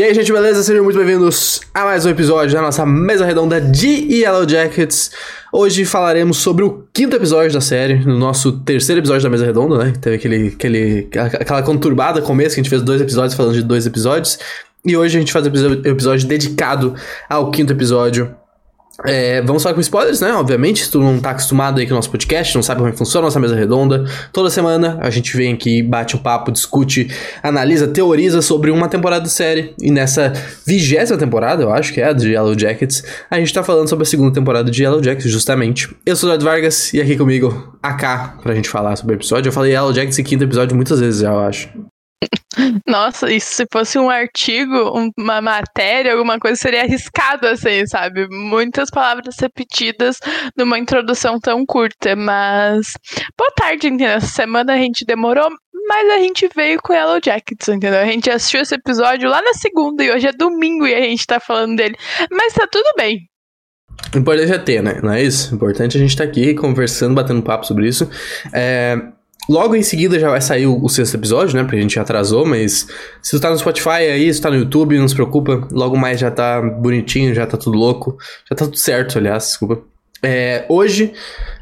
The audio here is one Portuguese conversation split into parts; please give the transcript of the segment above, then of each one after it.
E aí, gente, beleza? Sejam muito bem-vindos a mais um episódio da nossa mesa redonda de Yellow Jackets. Hoje falaremos sobre o quinto episódio da série, no nosso terceiro episódio da mesa redonda, né? Teve aquele, aquele, aquela conturbada começo que a gente fez dois episódios falando de dois episódios. E hoje a gente faz um episódio dedicado ao quinto episódio é, vamos falar com spoilers, né? Obviamente, se tu não tá acostumado aí com o nosso podcast, não sabe como é que funciona a nossa mesa redonda, toda semana a gente vem aqui, bate um papo, discute, analisa, teoriza sobre uma temporada de série. E nessa vigésima temporada, eu acho que é a de Yellow Jackets, a gente tá falando sobre a segunda temporada de Yellow Jackets, justamente. Eu sou o Eduardo Vargas e aqui comigo, AK, pra gente falar sobre o episódio. Eu falei Yellow Jackets e quinto episódio muitas vezes já, eu acho. Nossa, isso se fosse um artigo, uma matéria, alguma coisa, seria arriscado assim, sabe? Muitas palavras repetidas numa introdução tão curta, mas. Boa tarde, entendeu? Essa semana a gente demorou, mas a gente veio com Yellow Jackets, entendeu? A gente assistiu esse episódio lá na segunda e hoje é domingo e a gente tá falando dele. Mas tá tudo bem. O importante é ter, né? Não é isso? Importante é a gente estar tá aqui conversando, batendo papo sobre isso. É, Logo em seguida já vai sair o, sexto episódio, né? Porque a gente já atrasou, mas se tu tá no Spotify aí, se tu tá no YouTube, não se preocupa. Logo mais já tá bonitinho, já tá tudo louco. Já tá tudo certo, aliás, desculpa. É, hoje,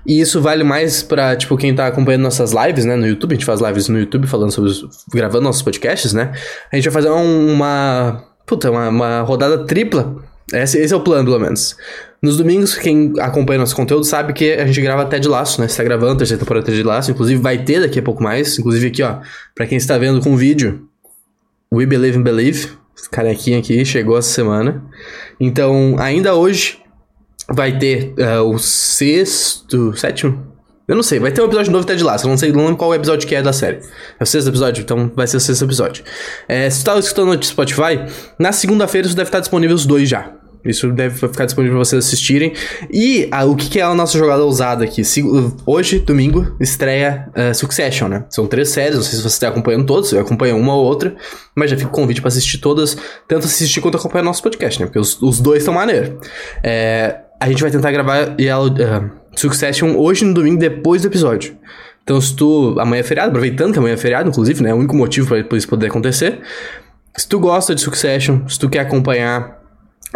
e isso vale mais pra, tipo, quem tá acompanhando nossas lives, né, no YouTube, a gente faz lives no YouTube falando sobre, gravando nossos podcasts, né, a gente vai fazer uma, puta, uma, uma rodada tripla, esse, esse é o plano, pelo menos. Nos domingos, quem acompanha nosso conteúdo sabe que a gente grava até de laço, né? Você tá gravando a terceira temporada até de laço, inclusive vai ter daqui a pouco mais. Inclusive aqui, ó, pra quem está vendo com vídeo, We Believe in Believe, carequinha aqui, chegou essa semana. Então, ainda hoje vai ter uh, o sexto, sétimo? Eu não sei, vai ter um episódio novo até de laço. Eu não sei não lembro qual episódio que é da série. É o sexto episódio, então vai ser o sexto episódio. É, se tu tá escutando no Spotify, na segunda-feira isso deve estar disponível os dois já. Isso deve ficar disponível para vocês assistirem. E ah, o que, que, é a nossa jogada ousada aqui? Se, hoje, domingo, estreia uh, Succession, né? São três séries, não sei se você está acompanhando todas, você acompanha uma ou outra, mas já fica o convite para assistir todas, tanto assistir quanto acompanhar nosso podcast, né? Porque os, os dois estão maneiros. É, a gente vai tentar gravar uh, Succession hoje no domingo, depois do episódio. Então, se tu. Amanhã é feriado, aproveitando que amanhã é feriado, inclusive, né? É o único motivo para isso poder acontecer. Se tu gosta de Succession, se tu quer acompanhar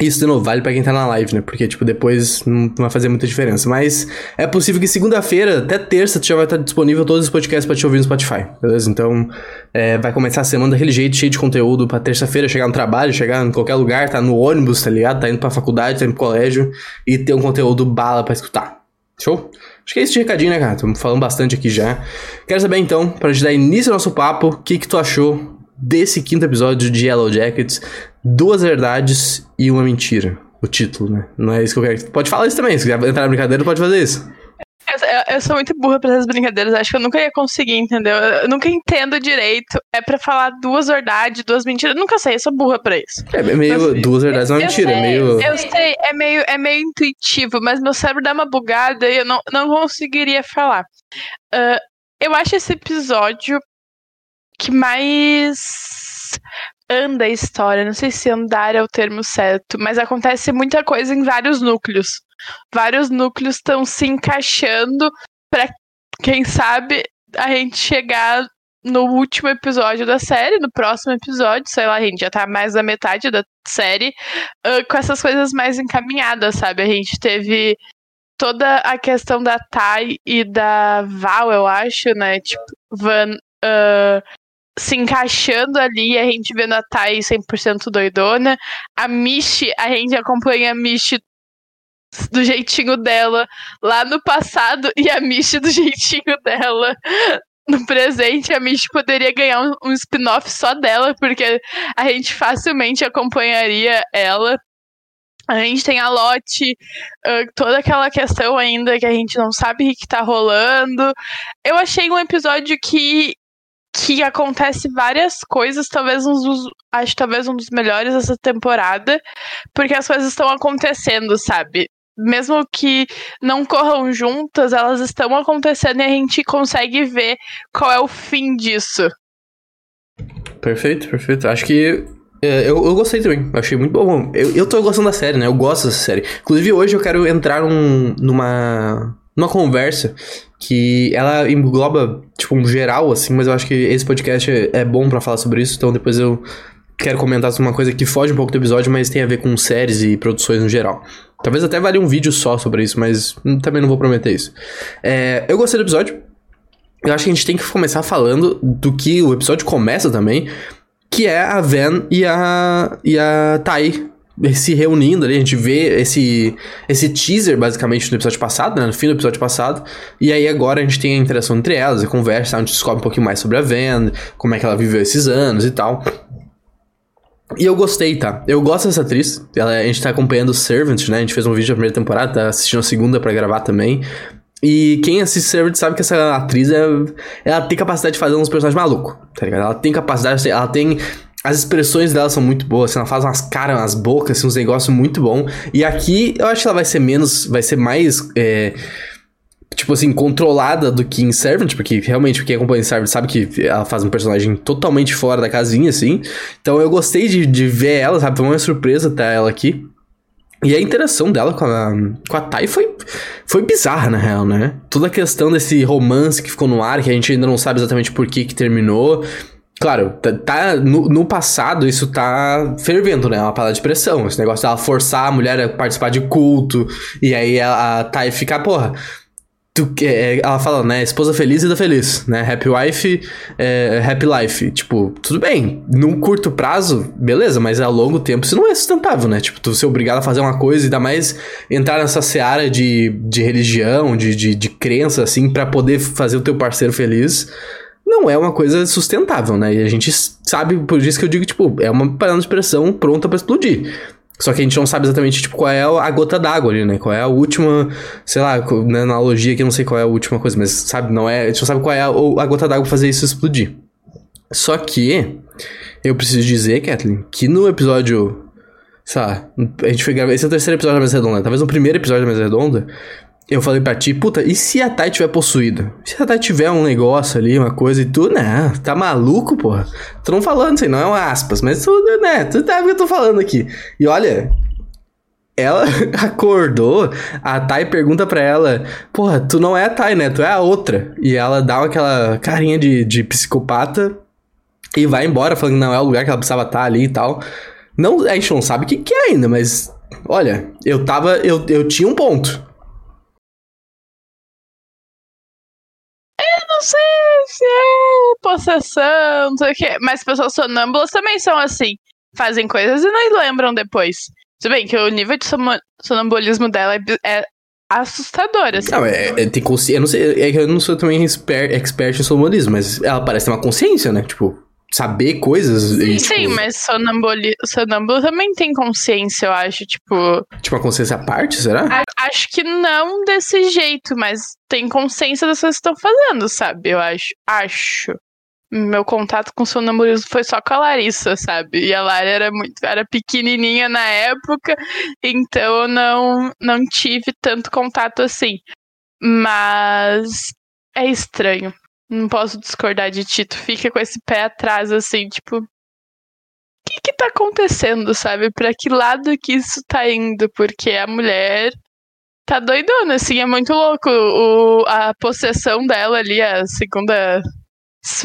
isso, de novo, vale pra quem tá na live, né? Porque, tipo, depois não vai fazer muita diferença. Mas é possível que segunda-feira, até terça, tu já vai estar disponível todos os podcasts pra te ouvir no Spotify, beleza? Então, é, vai começar a semana daquele jeito, cheio de conteúdo, pra terça-feira chegar no trabalho, chegar em qualquer lugar, tá no ônibus, tá ligado? Tá indo pra faculdade, tá indo pro colégio e ter um conteúdo bala pra escutar. Show? Acho que é esse de recadinho, né, cara? Estamos falando bastante aqui já. Quero saber, então, pra gente dar início ao nosso papo, o que que tu achou desse quinto episódio de Yellow Jackets, duas verdades e uma mentira. O título, né? Não é isso que eu quero. Pode falar isso também. Se quiser entrar na brincadeira, pode fazer isso. Eu, eu, sou muito burra pra essas brincadeiras. Acho que eu nunca ia conseguir, entendeu? Eu nunca entendo direito. É pra falar duas verdades, duas mentiras. Eu nunca sei, eu sou burra pra isso. É, é meio. Mas, duas verdades é uma mentira. Sei, é meio. Eu sei, é meio, é meio intuitivo, mas meu cérebro dá uma bugada e eu não, não conseguiria falar. Uh, eu acho esse episódio que mais anda a história. Não sei se andar é o termo certo, mas acontece muita coisa em vários núcleos. Vários núcleos estão se encaixando para quem sabe a gente chegar no último episódio da série, no próximo episódio, sei lá, a gente já tá mais da metade da série, uh, com essas coisas mais encaminhadas, sabe? A gente teve toda a questão da Tai e da Val, eu acho, né? Tipo, Van uh, se encaixando ali, a gente vendo a Thay 100% doidona. A Mishi, a gente acompanha a Mishi do jeitinho dela lá no passado e a Mishi do jeitinho dela no presente. A Mishi poderia ganhar um, um spin-off só dela, porque a gente facilmente acompanharia ela. A gente tem a Lotte, uh, toda aquela questão ainda que a gente não sabe o que tá rolando. Eu achei um episódio que que acontece várias coisas, talvez um dos, acho talvez um dos melhores dessa temporada, porque as coisas estão acontecendo, sabe? Mesmo que não corram juntas, elas estão acontecendo e a gente consegue ver qual é o fim disso. Perfeito, perfeito. Acho que é, eu, eu gostei também, achei muito bom. Eu, eu tô gostando da série, né? Eu gosto dessa série. Inclusive, hoje eu quero entrar num, numa, numa conversa que ela engloba, tipo, um geral, assim, mas eu acho que esse podcast é, bom para falar sobre isso, então depois eu quero comentar sobre uma coisa que foge um pouco do episódio, mas tem a ver com séries e produções no geral. Talvez até valha um vídeo só sobre isso, mas também não vou prometer isso. É, eu gostei do episódio. Eu acho que a gente tem que começar falando do que o episódio começa também, que é a Van e a, e a Tai se reunindo ali, a gente vê esse, esse teaser, basicamente, no episódio passado, né? No fim do episódio passado. E aí agora a gente tem a interação entre elas, a conversa, a gente descobre um pouquinho mais sobre a Van, como é que ela viveu esses anos e tal. E eu gostei, tá? Eu gosto dessa atriz. Ela, a gente tá acompanhando Servant, né? A gente fez um vídeo da primeira temporada, tá assistindo a segunda para gravar também. E quem assiste Servant sabe que essa atriz, é, ela tem capacidade de fazer uns personagens malucos, tá ligado? Ela tem capacidade, ela tem as expressões dela são muito boas, assim, ela faz umas caras, umas bocas, assim, uns negócios muito bom. E aqui eu acho que ela vai ser menos, vai ser mais, é, tipo assim, controlada do que em Servant, porque realmente quem acompanha Servant sabe que ela faz um personagem totalmente fora da casinha, assim. Então eu gostei de, de ver ela, sabe? Foi uma surpresa ter ela aqui. E a interação dela com a, com a Tai foi, foi bizarra, na real, né? Toda a questão desse romance que ficou no ar, que a gente ainda não sabe exatamente por que que terminou. Claro, tá, tá no, no, passado isso tá fervendo, né? É uma palavra de pressão. Esse negócio dela forçar a mulher a participar de culto. E aí a, a Thay fica, porra. Tu, é, ela fala, né? Esposa feliz e da feliz, né? Happy wife, é, happy life. Tipo, tudo bem. Num curto prazo, beleza, mas a longo tempo isso não é sustentável, né? Tipo, tu ser obrigado a fazer uma coisa e ainda mais entrar nessa seara de, de religião, de, de, de crença, assim, para poder fazer o teu parceiro feliz não é uma coisa sustentável, né? E a gente sabe, por isso que eu digo, tipo, é uma panela de pressão pronta para explodir. Só que a gente não sabe exatamente, tipo, qual é a gota d'água ali, né? Qual é a última, sei lá, na analogia que eu não sei qual é a última coisa, mas sabe, não é, a gente não sabe qual é a, a gota d'água fazer isso explodir. Só que, eu preciso dizer, Kathleen, que no episódio, sei lá, a gente foi gravar, esse é o terceiro episódio da Mesa Redonda, talvez no primeiro episódio da Mesa Redonda, eu falei pra ti, puta, e se a Tai tiver possuída? Se a Tai tiver um negócio ali, uma coisa e tu, né? Tá maluco, porra? Tô não falando aí, não é um aspas, mas tu, né? Tu sabe o que eu tô falando aqui. E olha, ela acordou, a Tai pergunta pra ela, porra, tu não é a Tai, né? Tu é a outra. E ela dá aquela carinha de, de psicopata e vai embora, falando que não é o lugar que ela precisava estar ali e tal. Não, a gente não sabe o que, que é ainda, mas olha, eu tava. Eu, eu tinha um ponto. Sei se é possessão, não sei o quê. Mas pessoas sonâmbulas também são assim. Fazem coisas e não lembram depois. Tudo bem que o nível de sonambulismo dela é, é assustador, assim. Não, é, é tem consciência. Eu não sei, é eu não sou também expert, expert em sonambulismo, mas ela parece ter uma consciência, né? Tipo, saber coisas. Sim, e, tipo... sim mas sonambuli... sonâmbulo também tem consciência, eu acho, tipo. Tipo, uma consciência à parte, será? Acho que não desse jeito, mas tem consciência das coisas que estão fazendo, sabe? Eu acho. Acho. Meu contato com sonambulismo foi só com a Larissa, sabe? E a Lara era muito, era pequenininha na época, então eu não, não tive tanto contato assim. Mas é estranho. Não posso discordar de ti. Tu fica com esse pé atrás, assim, tipo. O que que tá acontecendo, sabe? Pra que lado que isso tá indo? Porque a mulher tá doidona, assim, é muito louco. O, a possessão dela ali, a segunda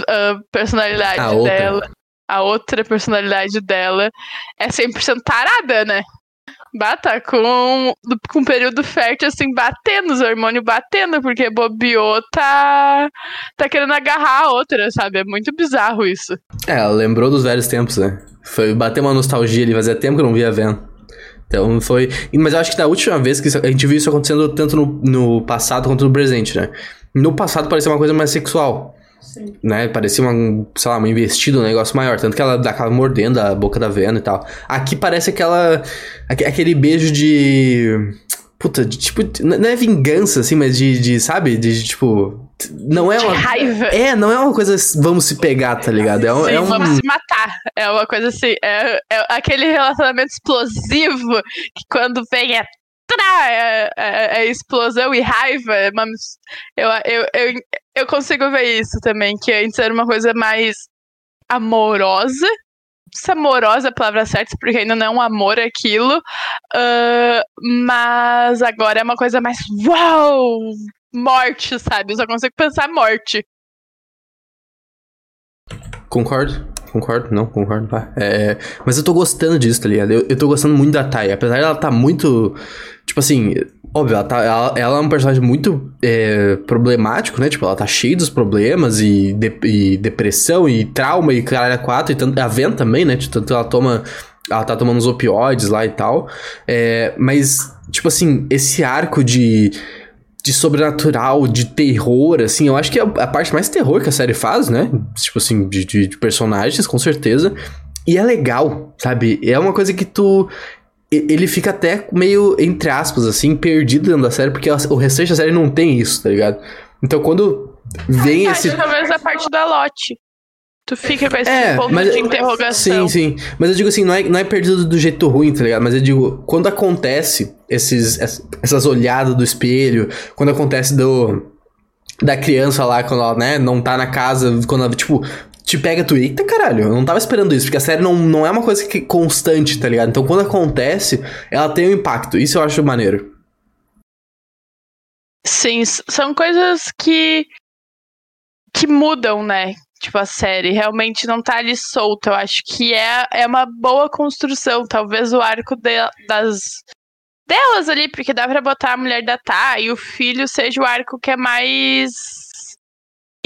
a personalidade a dela. A outra personalidade dela é 100% tarada, né? Bata com, com período fértil, assim, batendo, os hormônios batendo, porque bobeou tá, tá querendo agarrar a outra, sabe? É muito bizarro isso. É, lembrou dos velhos tempos, né? Foi bater uma nostalgia ali, fazia tempo que eu não via vendo. Então foi. Mas eu acho que da última vez que a gente viu isso acontecendo tanto no, no passado quanto no presente, né? No passado parecia uma coisa mais sexual. Sim. Né? Parecia uma, sei lá, uma investida, um negócio maior. Tanto que ela dá aquela mordendo a boca da Vena e tal. Aqui parece aquela. aquele beijo de. Puta, de, tipo, não é vingança, assim, mas de, de sabe? De, de, tipo. Não é uma. De raiva. É, não é uma coisa vamos se pegar, tá ligado? É, um, Sim, é um. Vamos se matar. É uma coisa assim. É, é aquele relacionamento explosivo que quando vem é é, é, é, explosão e raiva. É eu, eu, eu, eu consigo ver isso também, que antes era uma coisa mais amorosa. Se amorosa é a palavra certa, porque ainda não é um amor aquilo. Uh, mas agora é uma coisa mais uau! Morte, sabe? Eu só consigo pensar morte. Concordo. concordo, não, concordo, tá? É, mas eu tô gostando disso, tá ligado? Eu, eu tô gostando muito da Tai, apesar dela tá muito. Tipo assim, óbvio, ela, tá, ela, ela é um personagem muito é, problemático, né? Tipo, ela tá cheia dos problemas e, de, e depressão e trauma e caralho quatro, e tanto, a Ven também, né? Tanto ela toma. Ela tá tomando os opioides lá e tal. É, mas, tipo assim, esse arco de de sobrenatural, de terror, assim, eu acho que é a parte mais terror que a série faz, né? Tipo assim, de, de, de personagens, com certeza. E é legal, sabe? É uma coisa que tu ele fica até meio, entre aspas, assim, perdido dentro da série, porque o restante da série não tem isso, tá ligado? Então quando vem ah, esse. Talvez a parte da lote. Tu fica com esse é, ponto mas, de interrogação. Sim, sim. Mas eu digo assim, não é, não é perdido do jeito ruim, tá ligado? Mas eu digo, quando acontece esses, essas olhadas do espelho, quando acontece do. Da criança lá, quando ela, né, não tá na casa, quando ela, tipo, te pega tu, eita caralho, eu não tava esperando isso, porque a série não, não é uma coisa que é constante, tá ligado? Então quando acontece, ela tem um impacto, isso eu acho maneiro. Sim, são coisas que que mudam, né? Tipo, a série realmente não tá ali solta. Eu acho que é, é uma boa construção. Talvez o arco de, das delas ali, porque dá pra botar a mulher da Tá e o filho seja o arco que é mais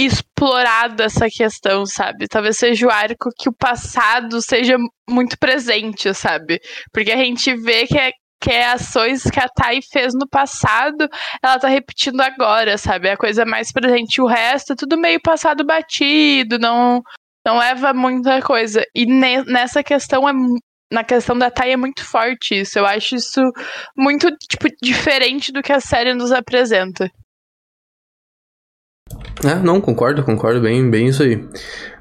explorado essa questão, sabe? Talvez seja o arco que o passado seja muito presente, sabe? Porque a gente vê que é, que é ações que a Thay fez no passado, ela tá repetindo agora, sabe? É a coisa mais presente. O resto é tudo meio passado batido, não não leva muita coisa. E ne, nessa questão é na questão da Thay é muito forte isso. Eu acho isso muito tipo diferente do que a série nos apresenta. É, não, concordo, concordo bem, bem isso aí.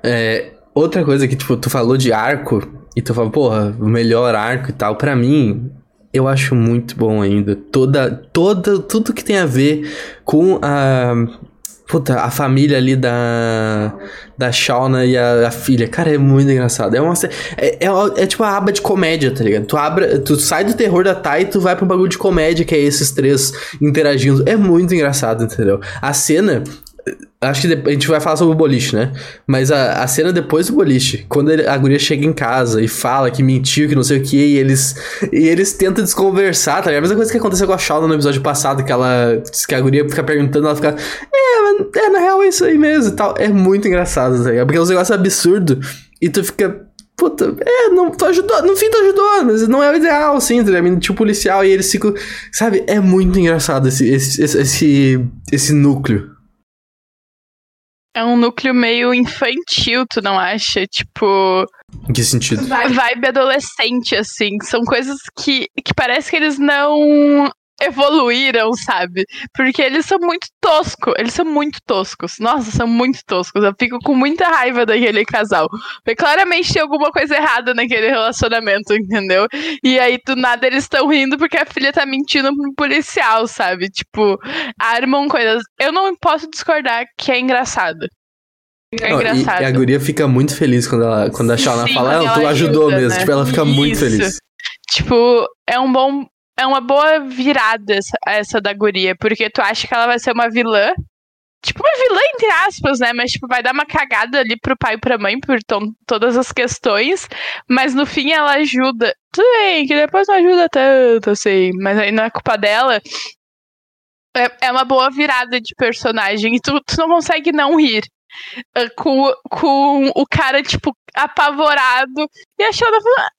É, outra coisa que, tipo, tu falou de arco, e tu falou, porra, o melhor arco e tal, para mim, eu acho muito bom ainda. Toda, toda, tudo que tem a ver com a. Puta, a família ali da. Da Shauna e a, a filha. Cara, é muito engraçado. É uma. É, é, é, tipo a aba de comédia, tá ligado? Tu, abre, tu sai do terror da Tai e tu vai pro bagulho de comédia, que é esses três interagindo. É muito engraçado, entendeu? A cena Acho que a gente vai falar sobre o boliche, né? Mas a, a cena depois do boliche, quando ele, a guria chega em casa e fala que mentiu, que não sei o que, e eles, e eles tentam desconversar, tá ligado? A mesma coisa que aconteceu com a Shauna no episódio passado, que ela. que a guria fica perguntando, ela fica. É, é, na real é isso aí mesmo e tal. É muito engraçado, tá ligado? Porque é um negócio absurdo e tu fica. Puta, é, não, tu ajudou, no fim tu ajudou, mas não é o ideal, assim, tá ligado? Tipo policial e eles ficam. Sabe? É muito engraçado esse, esse, esse, esse, esse núcleo. É um núcleo meio infantil, tu não acha? Tipo. Em que sentido? Vibe adolescente, assim. São coisas que, que parece que eles não evoluíram, sabe? Porque eles são muito toscos. Eles são muito toscos. Nossa, são muito toscos. Eu fico com muita raiva daquele casal. Porque claramente tem alguma coisa errada naquele relacionamento, entendeu? E aí, do nada, eles estão rindo porque a filha tá mentindo pro policial, sabe? Tipo, armam coisas. Eu não posso discordar que é engraçado. É não, engraçado. E, a guria fica muito feliz quando, ela, quando a Shauna fala, ah, tu ajudou ajuda, mesmo. Né? Tipo, ela fica Isso. muito feliz. Tipo, é um bom é uma boa virada essa, essa da guria, porque tu acha que ela vai ser uma vilã. Tipo, uma vilã, entre aspas, né? Mas, tipo, vai dar uma cagada ali pro pai e pra mãe por todas as questões. Mas no fim ela ajuda. Tudo bem, que depois não ajuda tanto, assim. Mas aí não é culpa dela. É, é uma boa virada de personagem. E tu, tu não consegue não rir. Uh, com, com o cara, tipo, apavorado. E a Shona falando,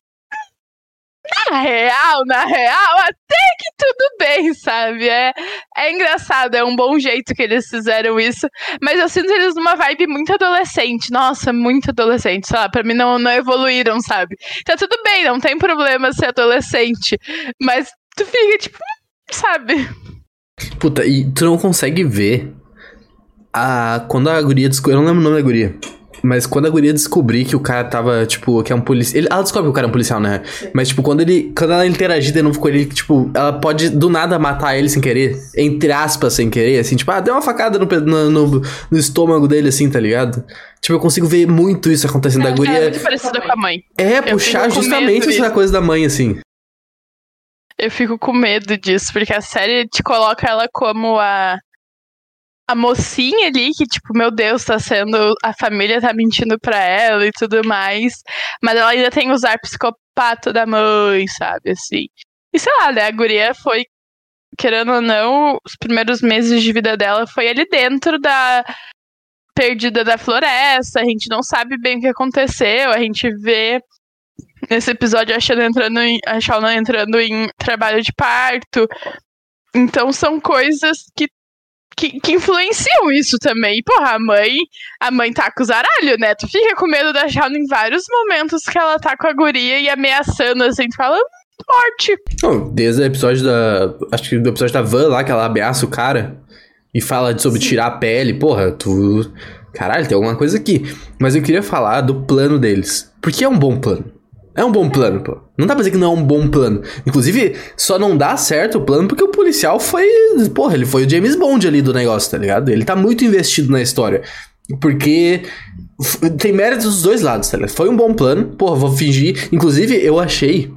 na real, na real, até que tudo bem, sabe? É, é engraçado, é um bom jeito que eles fizeram isso. Mas eu sinto eles numa vibe muito adolescente. Nossa, muito adolescente. Sei lá, pra mim não, não evoluíram, sabe? Tá tudo bem, não tem problema ser adolescente. Mas tu fica tipo, sabe? Puta, e tu não consegue ver a. Quando a guria. Eu não lembro o nome da guria. Mas quando a guria descobrir que o cara tava, tipo, que é um policial. Ela descobre que o cara é um policial, né? Sim. Mas, tipo, quando ele. Quando ela interagir de novo com ele, tipo, ela pode do nada matar ele sem querer. Entre aspas, sem querer, assim, tipo, ah, deu uma facada no, no, no, no estômago dele, assim, tá ligado? Tipo, eu consigo ver muito isso acontecendo. É, a guria. É muito parecida com a mãe. É, puxar justamente essa coisa da mãe, assim. Eu fico com medo disso, porque a série te coloca ela como a a mocinha ali, que, tipo, meu Deus, tá sendo. A família tá mentindo pra ela e tudo mais. Mas ela ainda tem os ar psicopata da mãe, sabe? Assim. E sei lá, né? A guria foi, querendo ou não, os primeiros meses de vida dela foi ali dentro da. Perdida da floresta, a gente não sabe bem o que aconteceu, a gente vê nesse episódio a Shauna entrando em, a Shauna entrando em trabalho de parto. Então são coisas que que, que, influenciam isso também. Porra, a mãe, a mãe tá com os aralhos, né? Tu fica com medo da Jauna em vários momentos que ela tá com a guria e ameaçando, assim, tu fala, morte. Oh, desde o episódio da. Acho que do episódio da Van lá, que ela ameaça o cara e fala sobre Sim. tirar a pele. Porra, tu. Caralho, tem alguma coisa aqui. Mas eu queria falar do plano deles. Porque é um bom plano. É um bom plano, pô. Não dá pra dizer que não é um bom plano. Inclusive, só não dá certo o plano porque o policial foi. Porra, ele foi o James Bond ali do negócio, tá ligado? Ele tá muito investido na história. Porque tem méritos dos dois lados, tá ligado? Foi um bom plano. Porra, vou fingir. Inclusive, eu achei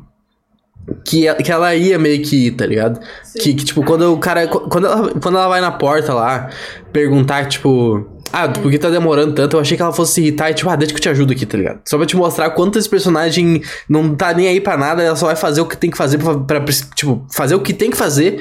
que, que ela ia meio que ir, tá ligado? Que, que, tipo, quando o cara. Quando ela, quando ela vai na porta lá, perguntar, tipo. Ah, por que tá demorando tanto? Eu achei que ela fosse se irritar e tipo, ah, deixa que eu te ajudo aqui, tá ligado? Só pra te mostrar quanto esse personagem não tá nem aí pra nada, ela só vai fazer o que tem que fazer pra, tipo, fazer o que tem que fazer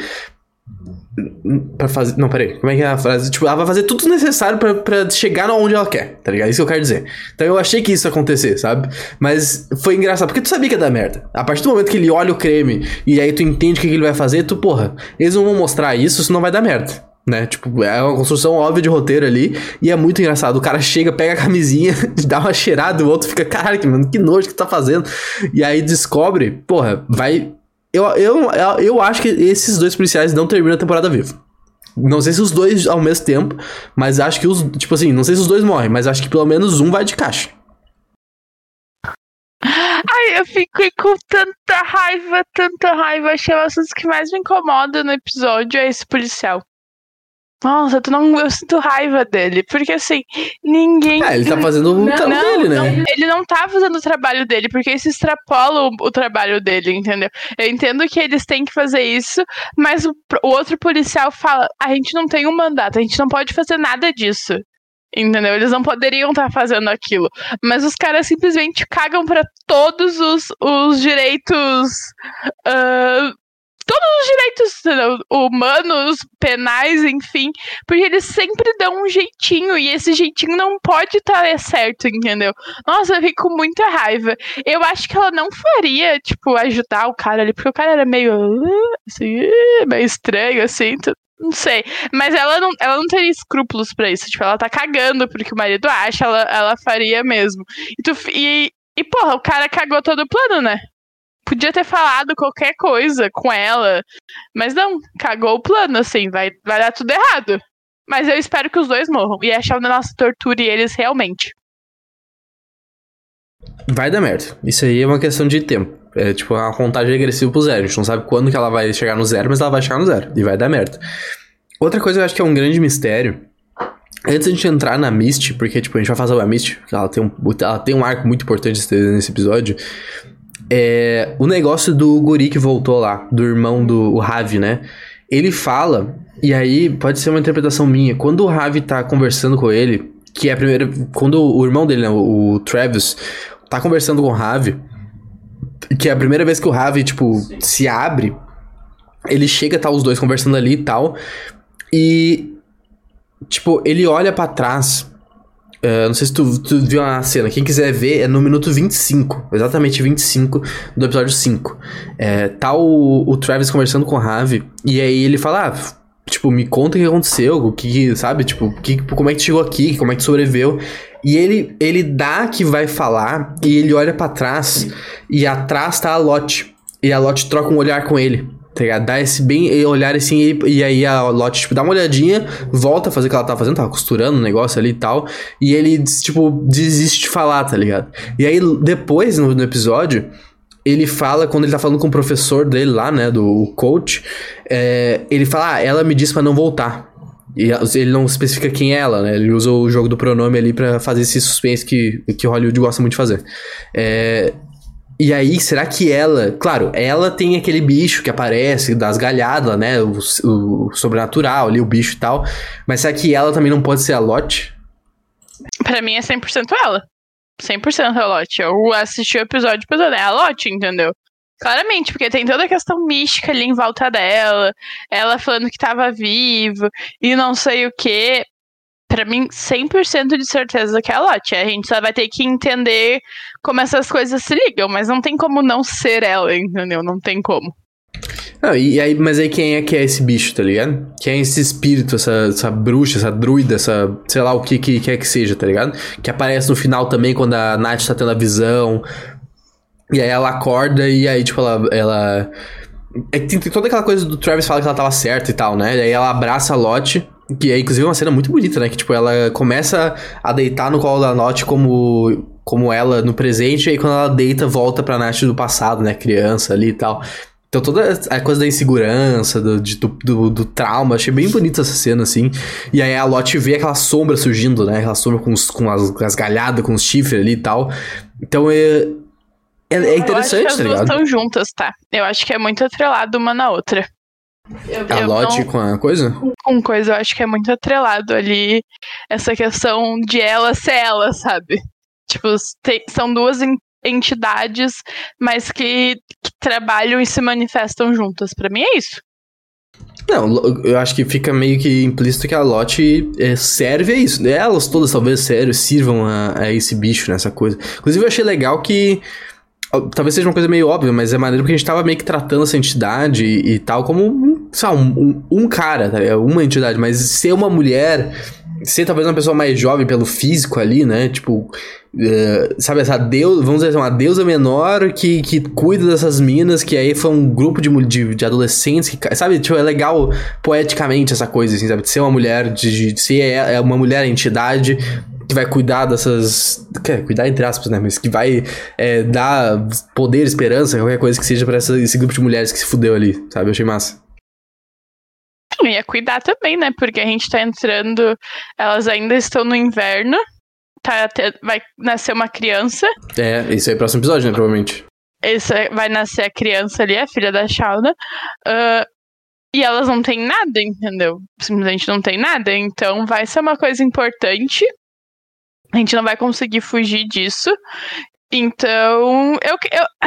Pra fazer. Não, peraí. Como é que é a frase? Tipo, ela vai fazer tudo necessário pra chegar onde ela quer, tá ligado? Isso que eu quero dizer. Então eu achei que isso ia acontecer, sabe? Mas foi engraçado, porque tu sabia que ia dar merda. A partir do momento que ele olha o creme e aí tu entende o que ele vai fazer, tu, porra, eles não vão mostrar isso, senão vai dar merda né? Tipo, é uma construção óbvia de roteiro ali. E é muito engraçado. O cara chega, pega a camisinha, dá uma cheirada, o outro fica, caralho, que, mano, que nojo que tá fazendo. E aí descobre, porra, vai. Eu, eu, eu acho que esses dois policiais não terminam a temporada vivo. Não sei se os dois ao mesmo tempo, mas acho que os. Tipo assim, não sei se os dois morrem, mas acho que pelo menos um vai de caixa. Ai, eu fiquei com tanta raiva, tanta raiva. Achei o assunto que mais me incomoda no episódio é esse policial. Nossa, tu não, eu sinto raiva dele. Porque assim, ninguém. É, ele tá fazendo o trabalho dele, né? Não, ele não tá fazendo o trabalho dele, porque isso extrapola o, o, trabalho dele, entendeu? Eu entendo que eles têm que fazer isso, mas o, o outro policial fala: a gente não tem um mandato, a gente não pode fazer nada disso. Entendeu? Eles não poderiam estar tá fazendo aquilo. Mas os caras simplesmente cagam para todos os, os direitos uh, todos os direitos humanos, penais, enfim, porque eles sempre dão um jeitinho e esse jeitinho não pode estar tá certo, entendeu? Nossa, eu fico com muita raiva. Eu acho que ela não faria, tipo, ajudar o cara ali, porque o cara era meio assim, meio estranho assim, não sei. Mas ela não, ela não teria escrúpulos para isso. Tipo, ela tá cagando porque o marido acha, ela, ela faria mesmo. E, tu, e, e, porra, o cara cagou todo o plano, né? Podia ter falado qualquer coisa com ela. Mas não, cagou o plano, assim, vai, vai dar tudo errado. Mas eu espero que os dois morram. E achar o nosso torture eles realmente. Vai dar merda. Isso aí é uma questão de tempo. É tipo uma contagem regressiva pro zero. A gente não sabe quando que ela vai chegar no zero, mas ela vai chegar no zero. E vai dar merda. Outra coisa que eu acho que é um grande mistério. Antes de a gente entrar na Mist, porque tipo, a gente vai fazer a Mist, ela tem um, ela tem um arco muito importante nesse episódio. É, o negócio do guri que voltou lá, do irmão do Ravi, né? Ele fala, e aí pode ser uma interpretação minha, quando o Ravi tá conversando com ele, que é a primeira. Quando o irmão dele, né, o, Travis, tá conversando com o Ravi, que é a primeira vez que o Ravi, tipo, Sim. se abre, ele chega, tá os dois conversando ali e tal, e. Tipo, ele olha para trás Uh, não sei se tu, tu, viu a cena. Quem quiser ver, é no minuto 25. Exatamente 25 do episódio 5. É, tá o, o Travis conversando com o Ravi. E aí ele fala: ah, tipo, me conta o que aconteceu. O que, sabe? Tipo, que, como é que chegou aqui? Como é que sobreviveu? E ele, ele dá que vai falar. E ele olha para trás. E atrás tá a Lot. E a Lot troca um olhar com ele. Tá ligado? Dá esse bem olhar assim, e, e aí a Lot, tipo, dá uma olhadinha, volta a fazer o que ela tava fazendo, tava costurando o um negócio ali e tal. E ele, tipo, desiste de falar, tá ligado? E aí, depois, no, no episódio, ele fala, quando ele tá falando com o professor dele lá, né, do coach, é, ele fala, ah, ela me disse para não voltar. E ele não especifica quem é ela, né? Ele usa o jogo do pronome ali para fazer esse suspense que, que Hollywood gosta muito de fazer. É, E aí, será que ela. Claro, ela tem aquele bicho que aparece das galhadas, né? O, o, sobrenatural ali, o bicho e tal. Mas será que ela também não pode ser a Lot? Pra mim é 100% ela. 100% a Lot. Eu assisti o episódio episódio, é a Lot, entendeu? Claramente, porque tem toda a questão mística ali em volta dela, ela falando que tava vivo e não sei o que. Pra mim, 100% de certeza que é a Lot. A gente só vai ter que entender como essas coisas se ligam, mas não tem como não ser ela, entendeu? Não tem como. E aí, mas aí quem é que é esse bicho, tá ligado? Quem é esse espírito, essa, essa bruxa, essa druida, essa. sei lá o que, que quer que seja, tá ligado? Que aparece no final também quando a Nath tá tendo a visão. E aí ela acorda e aí, tipo, ela. ela... É tem, tem, toda aquela coisa do Travis fala que ela tava certa e tal, né? E aí ela abraça a Lot. Que é inclusive uma cena muito bonita, né? Que tipo, ela começa a deitar no colo da Lot como, como ela no presente, e aí quando ela deita, volta pra Nath do passado, né? Criança ali e tal. Então toda a coisa da insegurança, do, de, do, do, do, trauma, achei bem bonita essa cena, assim. E aí a Lot vê aquela sombra surgindo, né? Aquela sombra com, os, com as, as galhadas, com os chifres ali e tal. Então é, é, é interessante, tá ligado? Elas estão juntas, tá? Eu acho que é muito atrelado uma na outra. Eu, a Lot não... com a coisa? Com coisa, eu acho que é muito atrelado ali essa questão de ela ser ela, sabe? Tipo, tem, são duas entidades, mas que, que trabalham e se manifestam juntas. Para mim é isso. Não, eu acho que fica meio que implícito que a Lot é, serve a isso. Né? Elas todas, talvez, sério, sirvam a, a esse bicho, nessa né, coisa. Inclusive, eu achei legal que Talvez seja uma coisa meio óbvia, mas é maneiro porque a gente tava meio que tratando essa entidade e, e tal como, sei lá, um, um, um cara, tá Uma entidade, mas ser uma mulher, ser talvez uma pessoa mais jovem pelo físico ali, né? Tipo, uh, sabe, essa deus, vamos dizer assim, uma deusa menor que, que cuida dessas minas, que aí foi um grupo de, de, de adolescentes que, sabe, tipo, é legal poeticamente essa coisa, assim, sabe? De ser uma mulher, de, de ser é, é uma mulher entidade que vai cuidar dessas. Quer, cuidar entre aspas, né? Mas que vai é, dar poder, esperança, qualquer coisa que seja pra essa, esse grupo de mulheres que se fudeu ali, sabe? Eu achei massa. E é cuidar também, né? Porque a gente tá entrando. Elas ainda estão no inverno. Tá, vai nascer uma criança. É, isso aí é o próximo episódio, né? Provavelmente. Esse é, vai nascer a criança ali, a filha da Shauna. Uh, e elas não têm nada, entendeu? Simplesmente não tem nada. Então vai ser uma coisa importante. A gente não vai conseguir fugir disso. Então, eu,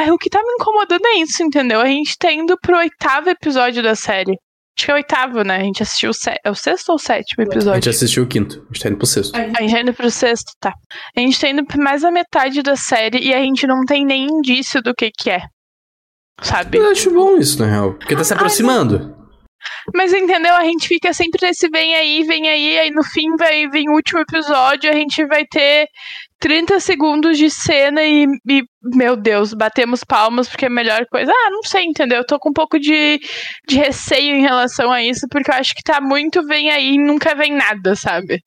eu, o que tá me incomodando é isso, entendeu? A gente tá indo pro oitavo episódio da série. Acho que é o oitavo, né? A gente assistiu o, se... é o sexto ou o sétimo episódio? A gente assistiu o quinto. A gente tá indo pro sexto. A gente tá indo pro sexto, tá. A gente tá indo pra mais a metade da série e a gente não tem nem indício do que que é. Sabe? Eu acho bom isso, na real. Porque tá se aproximando. Mas entendeu? A gente fica sempre nesse vem aí, vem aí, aí no fim vai vir o último episódio, a gente vai ter 30 segundos de cena e, e, meu Deus, batemos palmas porque é a melhor coisa. Ah, não sei, entendeu? Eu tô com um pouco de, de receio em relação a isso, porque eu acho que tá muito vem aí e nunca vem nada, sabe?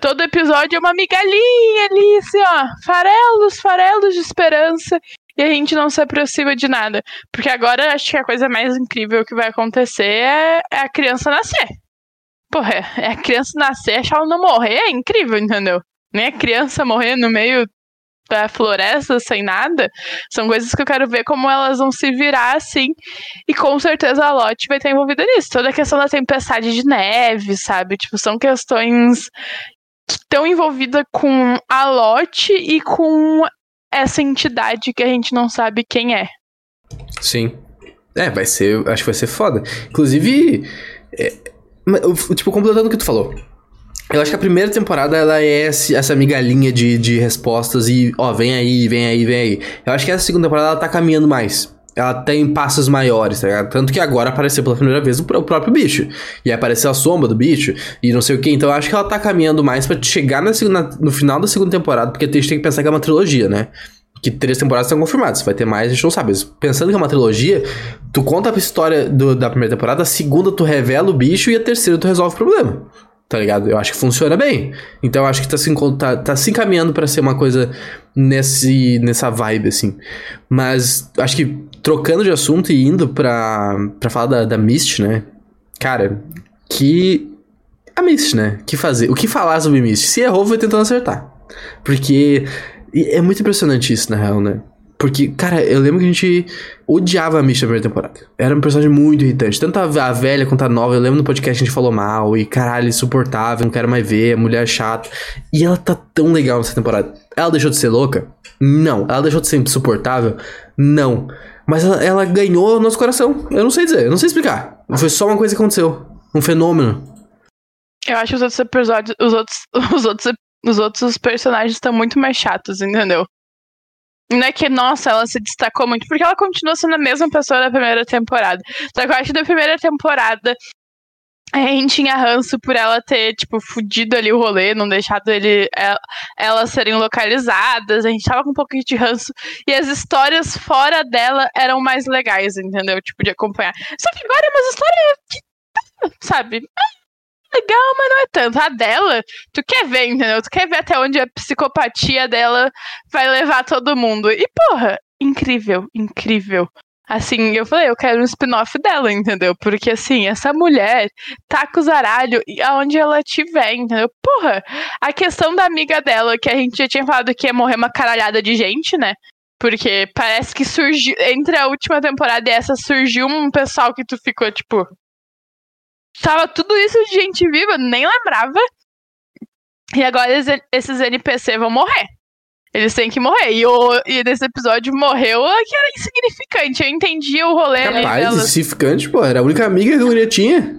Todo episódio é uma migalhinha ali, assim, ó. Farelos, farelos de esperança e a gente não se aproxima de nada. Porque agora acho que a coisa mais incrível que vai acontecer é, é a criança nascer. Porra, é, a criança nascer, achar ela não morrer, é incrível, entendeu? Nem a criança morrer no meio da floresta sem nada, são coisas que eu quero ver como elas vão se virar assim. E com certeza a Lot vai estar envolvida nisso. Toda a questão da tempestade de neve, sabe? Tipo, são questões que estão envolvidas com a Lot e com essa entidade que a gente não sabe quem é. Sim. É, vai ser. Acho que vai ser foda. Inclusive. É, tipo, completando o que tu falou. Eu acho que a primeira temporada ela é essa migalhinha de, de respostas e, ó, vem aí, vem aí, vem aí. Eu acho que essa segunda temporada ela tá caminhando mais ela tem passos maiores, tá ligado? Tanto que agora apareceu pela primeira vez o, próprio bicho. E apareceu a sombra do bicho e não sei o que. Então eu acho que ela tá caminhando mais para chegar na, segunda, no final da segunda temporada, porque a gente tem que pensar que é uma trilogia, né? Que três temporadas estão confirmadas. Vai ter mais, a gente não sabe. Mas pensando que é uma trilogia, tu conta a história do, da primeira temporada, a segunda tu revela o bicho e a terceira tu resolve o problema tá ligado? Eu acho que funciona bem. Então eu acho que tá se, tá, tá se encaminhando para ser uma coisa nesse, nessa vibe, assim. Mas acho que trocando de assunto e indo pra, pra falar da, da Mist, né? Cara, que. A Mist, né? Que fazer? O que falar sobre Mist? Se errou, vai tentando acertar. Porque é muito impressionante isso, na real, né? Porque, cara, eu lembro que a gente odiava a Misha na primeira temporada. Era um personagem muito irritante. Tanto a, velha quanto a nova. Eu lembro no podcast a gente falou mal. E caralho, insuportável, não quero mais ver. Mulher chata. E ela tá tão legal nessa temporada. Ela deixou de ser louca? Não. Ela deixou de ser insuportável? Não. Mas ela, ela ganhou nosso coração. Eu não sei dizer, eu não sei explicar. Foi só uma coisa que aconteceu. Um fenômeno. Eu acho que os outros episódios, os outros, os outros, os outros personagens estão muito mais chatos, entendeu? Não é que, nossa, ela se destacou muito, porque ela continua sendo a mesma pessoa da primeira temporada. Só que eu acho que da primeira temporada a gente tinha ranço por ela ter, tipo, fudido ali o rolê, não deixado ele, ela, elas serem localizadas. A gente tava com um pouquinho de ranço. E as histórias fora dela eram mais legais, entendeu? Tipo, de acompanhar. Só que agora é uma história que, sabe? legal, mas não é tanto. A dela, tu quer ver, entendeu? Tu quer ver até onde a psicopatia dela vai levar todo mundo. E, porra, incrível, incrível. Assim, eu falei, eu quero um spin-off dela, entendeu? Porque, assim, essa mulher tá com os aralhos aonde ela tiver, entendeu? Porra, a questão da amiga dela, que a gente já tinha falado que ia morrer uma caralhada de gente, né? Porque parece que surgiu, entre a última temporada e essa, surgiu um pessoal que tu ficou, tipo, Tava tudo isso de gente viva, nem lembrava. E agora esses NPC vão morrer. Eles têm que morrer. E, o, e nesse episódio morreu que era insignificante. Eu entendi o rolê Capaz, ali dela. insignificante, pô. Era a única amiga que a guria tinha.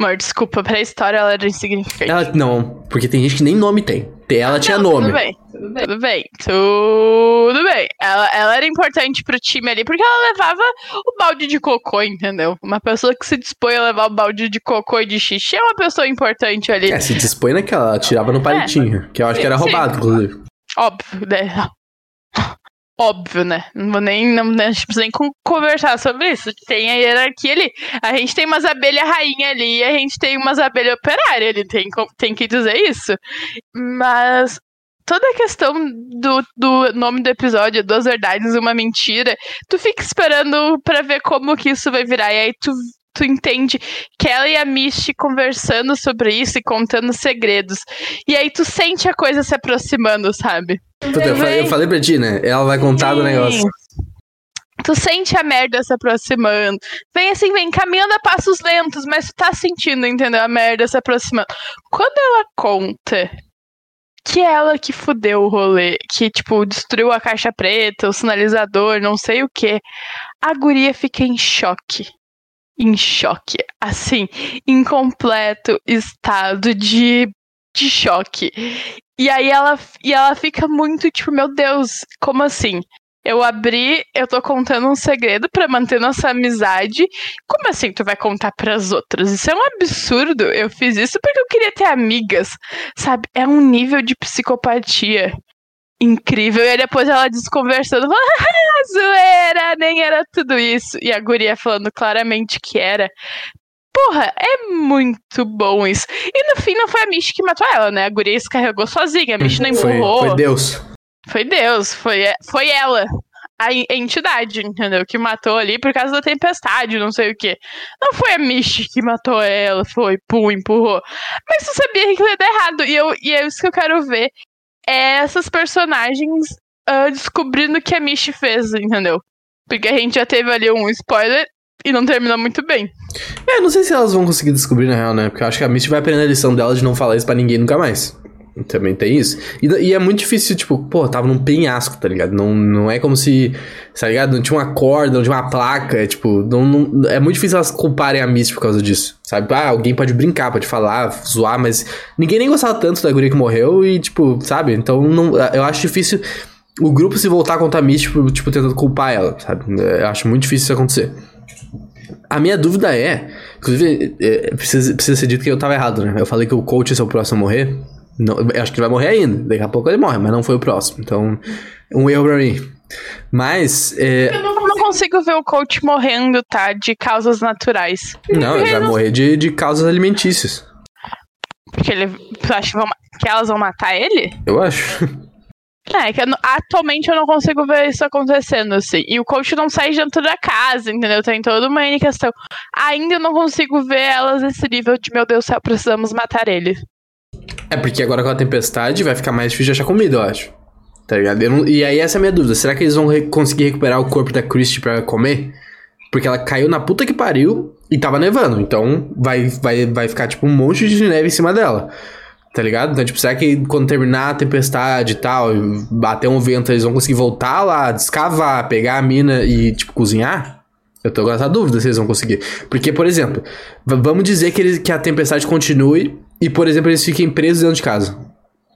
Amor, desculpa, pra história ela era insignificante. Ela, não, porque tem gente que nem nome tem. Ela tinha Não, nome. Tudo bem, tudo bem, tudo bem. Ela, ela era importante pro time ali, porque ela levava o balde de cocô, entendeu? Uma pessoa que se dispõe a levar o balde de cocô e de xixi é uma pessoa importante ali. É, se dispõe naquela, ela tirava no palitinho. Que eu acho que era roubado, inclusive. Óbvio, né? Óbvio, né? Não vou nem, não, não, a gente precisa nem con- conversar sobre isso. Tem a hierarquia ali. A gente tem umas abelhas rainha ali e a gente tem umas abelhas operárias ali. Tem, tem que dizer isso. Mas toda a questão do, do nome do episódio, duas verdades e uma mentira, tu fica esperando pra ver como que isso vai virar. E aí tu, tu entende que ela e a Misty conversando sobre isso e contando segredos. E aí tu sente a coisa se aproximando, sabe? Eu, falei, eu falei pra ti, né? Ela vai contar do Sim. negócio. Tu sente a merda se aproximando. Vem assim, vem caminhando a passos lentos, mas tu tá sentindo, entendeu? A merda se aproximando. Quando ela conta que é ela que fudeu o rolê, que, tipo, destruiu a caixa preta, o sinalizador, não sei o que, a guria fica em choque. Em choque. Assim, em completo estado de, de choque. E aí ela, e ela fica muito, tipo, meu Deus, como assim? Eu abri, eu tô contando um segredo pra manter nossa amizade. Como assim tu vai contar pras outras? Isso é um absurdo. Eu fiz isso porque eu queria ter amigas. Sabe? É um nível de psicopatia incrível. E aí depois ela desconversando, falando, ah, zoeira, nem era tudo isso. E a guria falando claramente que era. Porra, é muito bom isso. E no fim não foi a Mish que matou ela, né? A guria se carregou sozinha, a Mish não Foi, empurrou. foi Deus. Foi Deus, foi, foi ela. A en- entidade, entendeu? Que matou ali por causa da tempestade, não sei o quê. Não foi a Mish que matou ela, foi, pum, empurrou. Mas tu sabia que ia dar errado. E, eu, e é isso que eu quero ver. É essas personagens ah, descobrindo o que a Mish fez, entendeu? Porque a gente já teve ali um spoiler e não terminou muito bem. É, não sei se elas vão conseguir descobrir na real, né? Porque eu acho que a Misty vai aprender a lição dela de não falar isso pra ninguém nunca mais. Também tem isso. E, e é muito difícil, tipo, pô, tava num penhasco, tá ligado? Não, não é como se, tá ligado? Não tinha uma corda, não tinha uma placa, é tipo, não, não- é muito difícil elas culparem a Misty por causa disso, sabe? Ah, alguém pode brincar, pode falar, zoar, mas ninguém nem gostava tanto da guria que morreu e, tipo, sabe? Então, não, eu acho difícil o grupo se voltar contra a Misty, tipo, tipo, tentando culpar ela, sabe? Eu acho muito difícil isso acontecer. A minha dúvida é, inclusive, é, precisa, precisa ser dito que eu tava errado, né? Eu falei que o coach é o próximo a morrer. Não, eu acho que ele vai morrer ainda. Daqui a pouco ele morre, mas não foi o próximo. Então, um erro pra mim. Mas, é, Eu não, não consigo ver o coach morrendo, tá? De causas naturais. não, ele vai morrer de, de causas alimentícias. Porque ele. Tu acha que, vão que elas vão matar ele? Eu acho. É, que eu atualmente eu não consigo ver isso acontecendo, assim. E o coach não sai dentro da casa, entendeu? Tem toda uma questão. Ainda eu não consigo ver elas nesse nível de, meu Deus do céu, precisamos matar ele. É porque agora com a tempestade vai ficar mais difícil de achar comida, eu acho. Tá ligado? Não, e aí essa é a minha dúvida. Será que eles vão re conseguir recuperar o corpo da Christie pra comer? Porque ela caiu na puta que pariu e tava nevando. Então vai, vai, vai ficar tipo um monte de neve em cima dela. Tá ligado? Então, tipo, será que quando terminar a tempestade e tal, bater um vento, eles vão conseguir voltar lá, descavar, pegar a mina e, tipo, cozinhar? Eu tô com essa dúvida se eles vão conseguir. Porque, por exemplo, vamos dizer que, eles, que a tempestade continue e, por exemplo, eles fiquem presos dentro de casa.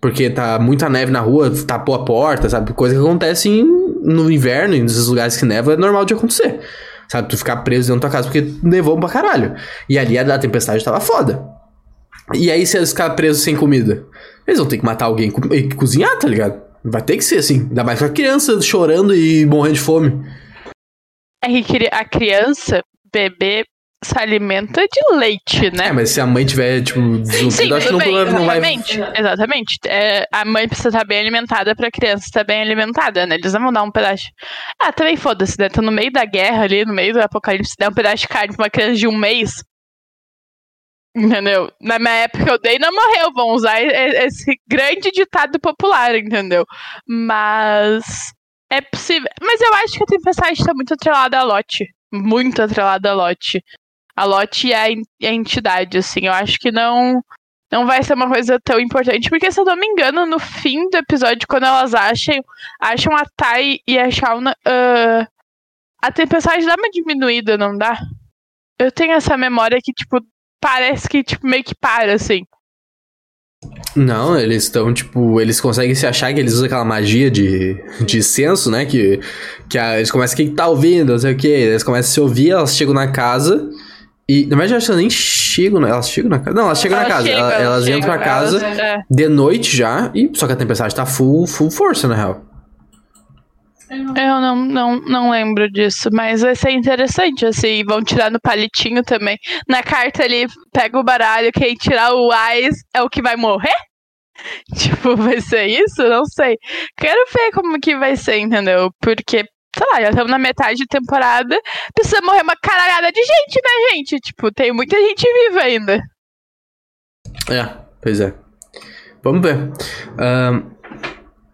Porque tá muita neve na rua, tapou a porta, sabe? Coisa que acontece em, no inverno, em nesses lugares que neva, é normal de acontecer. Sabe? Tu ficar preso dentro da tua casa porque nevou pra caralho. E ali a, a tempestade tava foda. E aí, se eles ficarem presos sem comida, eles vão ter que matar alguém e cozinhar, tá ligado? Vai ter que ser assim. Ainda mais com a criança chorando e morrendo de fome. É a criança, bebê, se alimenta de leite, né? É, mas se a mãe tiver, tipo, Sim, acho que não, bem, não vai. Exatamente, exatamente. É, a mãe precisa estar bem alimentada pra criança estar bem alimentada, né? Eles vão dar um pedaço. Ah, também foda-se, né? Tá no meio da guerra ali, no meio do apocalipse, se der um pedaço de carne pra uma criança de um mês. Entendeu? Na minha época eu dei não morreu. Vão usar esse grande ditado popular, entendeu? Mas. É possível. Mas eu acho que a tempestade tá muito atrelada a Lote. Muito atrelada a Lote. A Lote e a, a entidade, assim. Eu acho que não. Não vai ser uma coisa tão importante, porque se eu não me engano, no fim do episódio, quando elas acham, acham a Tai e a Shauna, uh, a tempestade dá uma diminuída, não dá? Eu tenho essa memória que, tipo, parece que, tipo, meio que para, assim. Não, eles estão, tipo, eles conseguem se achar que eles usam aquela magia de, de senso, né? Que, que a, eles começam, quem tá ouvindo, não sei o que, eles começam a se ouvir, elas chegam na casa e, na verdade, elas nem chegam, né? elas chegam na casa, não, elas chegam elas na casa, chegam, elas, elas entram pra casa é. de noite já, e só que a tempestade tá full, full força, na real. Eu não, não, não lembro disso, mas vai ser interessante, assim, vão tirar no palitinho também. Na carta ali, pega o baralho, quem tirar o Ais é o que vai morrer? Tipo, vai ser isso? Não sei. Quero ver como que vai ser, entendeu? Porque, sei lá, já estamos na metade de temporada, precisa morrer uma caralhada de gente, né, gente? Tipo, tem muita gente viva ainda. É, pois é. Vamos ver. Um,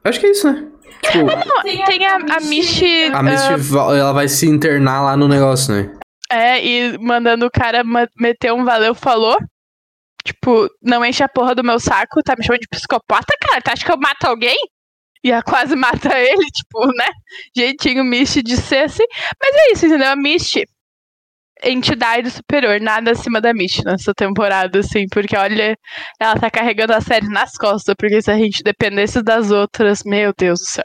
acho que é isso, né? Tipo, não, tem, tem a, a, a Michi. A Misty, uh, ela vai se internar lá no negócio, né? É, e mandando o cara meter um valeu, falou. Tipo, não enche a porra do meu saco, tá me chamando de psicopata, cara? Tu acha que eu mato alguém? E a quase mata ele, tipo, né? Jeitinho Misty de ser assim. Mas é isso, entendeu? A Misty, entidade superior, nada acima da Misty nessa temporada, assim, porque olha, ela tá carregando a série nas costas, porque se a gente dependesse das outras, meu Deus do céu.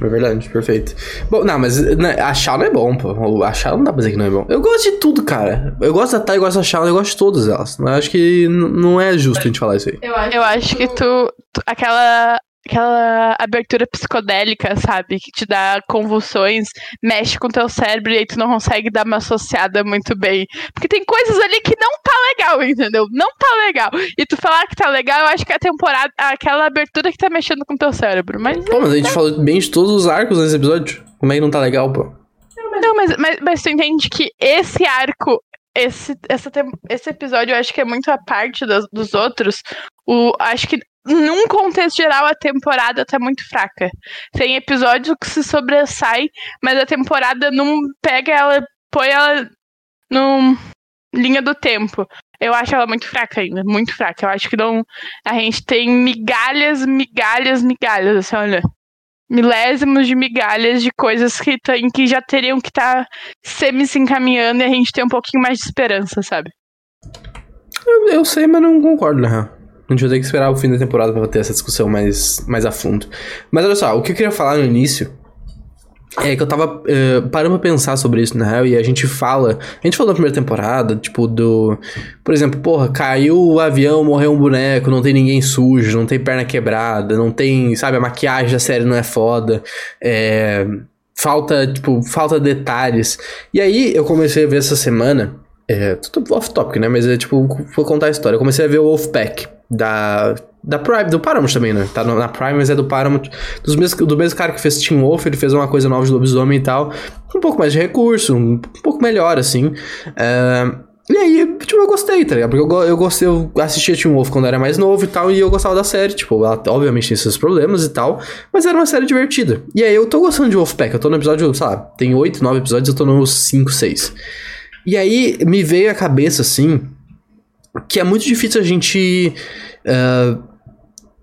É verdade, perfeito. Bom, não, mas né, a Shadow é bom, pô. A Shadow não dá pra dizer que não é bom. Eu gosto de tudo, cara. Eu gosto da Thay, eu gosto da Shadow, eu gosto de todas elas. Eu acho que não é justo a gente falar isso aí. Eu acho, eu acho que tu, tu. Aquela aquela abertura psicodélica, sabe? Que te dá convulsões, mexe com teu cérebro e aí tu não consegue dar uma associada muito bem. Porque tem coisas ali que não tá legal, entendeu? Não tá legal. E tu falar que tá legal, eu acho que é a temporada, aquela abertura que tá mexendo com teu cérebro. Mas. Pô, mas a gente falou bem de todos os arcos nesse episódio. Como é que não tá legal, pô? Não, mas, mas, mas tu entende que esse arco esse, essa, esse episódio eu acho que é muito a parte dos, outros. O, acho que num contexto geral, a temporada tá muito fraca. Tem episódios que se sobressai, mas a temporada não pega ela, põe ela no linha do tempo. Eu acho ela muito fraca ainda, muito fraca. Eu acho que não. A gente tem migalhas, migalhas, migalhas, assim, olha. Milésimos de migalhas de coisas que, tem, que já teriam que estar tá semi se encaminhando e a gente tem um pouquinho mais de esperança, sabe? Eu, eu sei, mas não concordo, né? A gente vai ter que esperar o fim da temporada pra ter essa discussão mais, mais a fundo. Mas olha só, o que eu queria falar no início é que eu tava uh, parando pra pensar sobre isso, na real, e a gente fala. A gente falou na primeira temporada, tipo, do. Por exemplo, porra, caiu o avião, morreu um boneco, não tem ninguém sujo, não tem perna quebrada, não tem. Sabe, a maquiagem da série não é foda. É. Falta, tipo, falta detalhes. E aí eu comecei a ver essa semana. É, tudo off-topic, né? Mas é tipo, vou contar a história. Eu comecei a ver o Wolfpack da, da Prime, do Paramount também, né? Tá na Prime, mas é do Paramount. Dos mesmos, do mesmo cara que fez Team Wolf, ele fez uma coisa nova de lobisomem e tal. Um pouco mais de recurso, um pouco melhor, assim. É, E aí, tipo, eu gostei, tá ligado? Porque eu, eu gostei, eu assistia Teen Wolf quando era mais novo e tal, e eu gostava da série. Tipo, ela obviamente tem seus problemas e tal, mas era uma série divertida. E aí eu tô gostando de Wolfpack, eu tô no episódio, sei lá, tem 8, 9 episódios, eu tô nos 5, 6. E aí me veio a cabeça, assim, que é muito difícil a gente uh,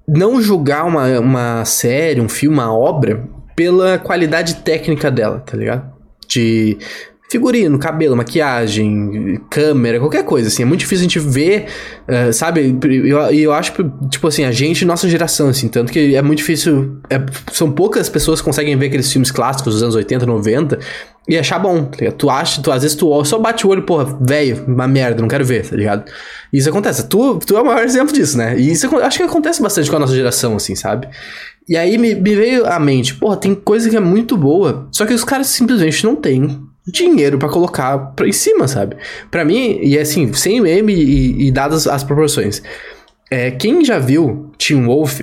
não julgar uma, uma série, um filme, uma obra, pela qualidade técnica dela, tá ligado? De figurino, cabelo, maquiagem, câmera, qualquer coisa, assim. É muito difícil a gente ver, uh, sabe? E eu, eu, acho, tipo assim, a gente, nossa geração, assim, tanto que é muito difícil. É, são poucas pessoas que conseguem ver aqueles filmes clássicos dos anos 80, 90 e achar bom, tá? Tu acha, tu, às vezes tu só bate o olho, porra, velho, uma merda, não quero ver, tá ligado? Isso acontece. Tu, tu é o maior exemplo disso, né? E isso acho que acontece bastante com a nossa geração, assim, sabe? E aí me, me veio à mente, porra, tem coisa que é muito boa, só que os caras simplesmente não têm dinheiro para colocar pra, em cima, sabe? Para mim, e assim, sem meme e, e dadas as proporções. É, quem já viu Teen Wolf,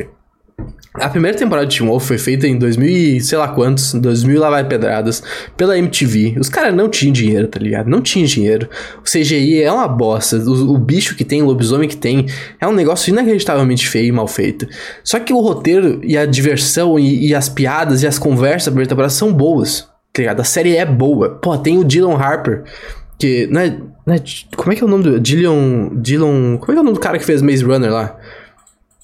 a primeira temporada de Teen Wolf foi feita em 2000 e sei lá quantos, 2000 lá vai pedradas, pela MTV. Os caras não tinham dinheiro, tá ligado? Não tinham dinheiro. O CGI é uma bosta. O, o, bicho que tem, o lobisomem que tem, é um negócio inacreditavelmente feio e mal feito. Só que o roteiro e a diversão e, e as piadas e as conversas da primeira temporada são boas tá ligado? A série é boa. Pô, tem o Dylan Harper, que. Não é, não é, como é que é o nome do. Dylan. Dylan. Como é que é o nome do cara que fez Maze Runner lá?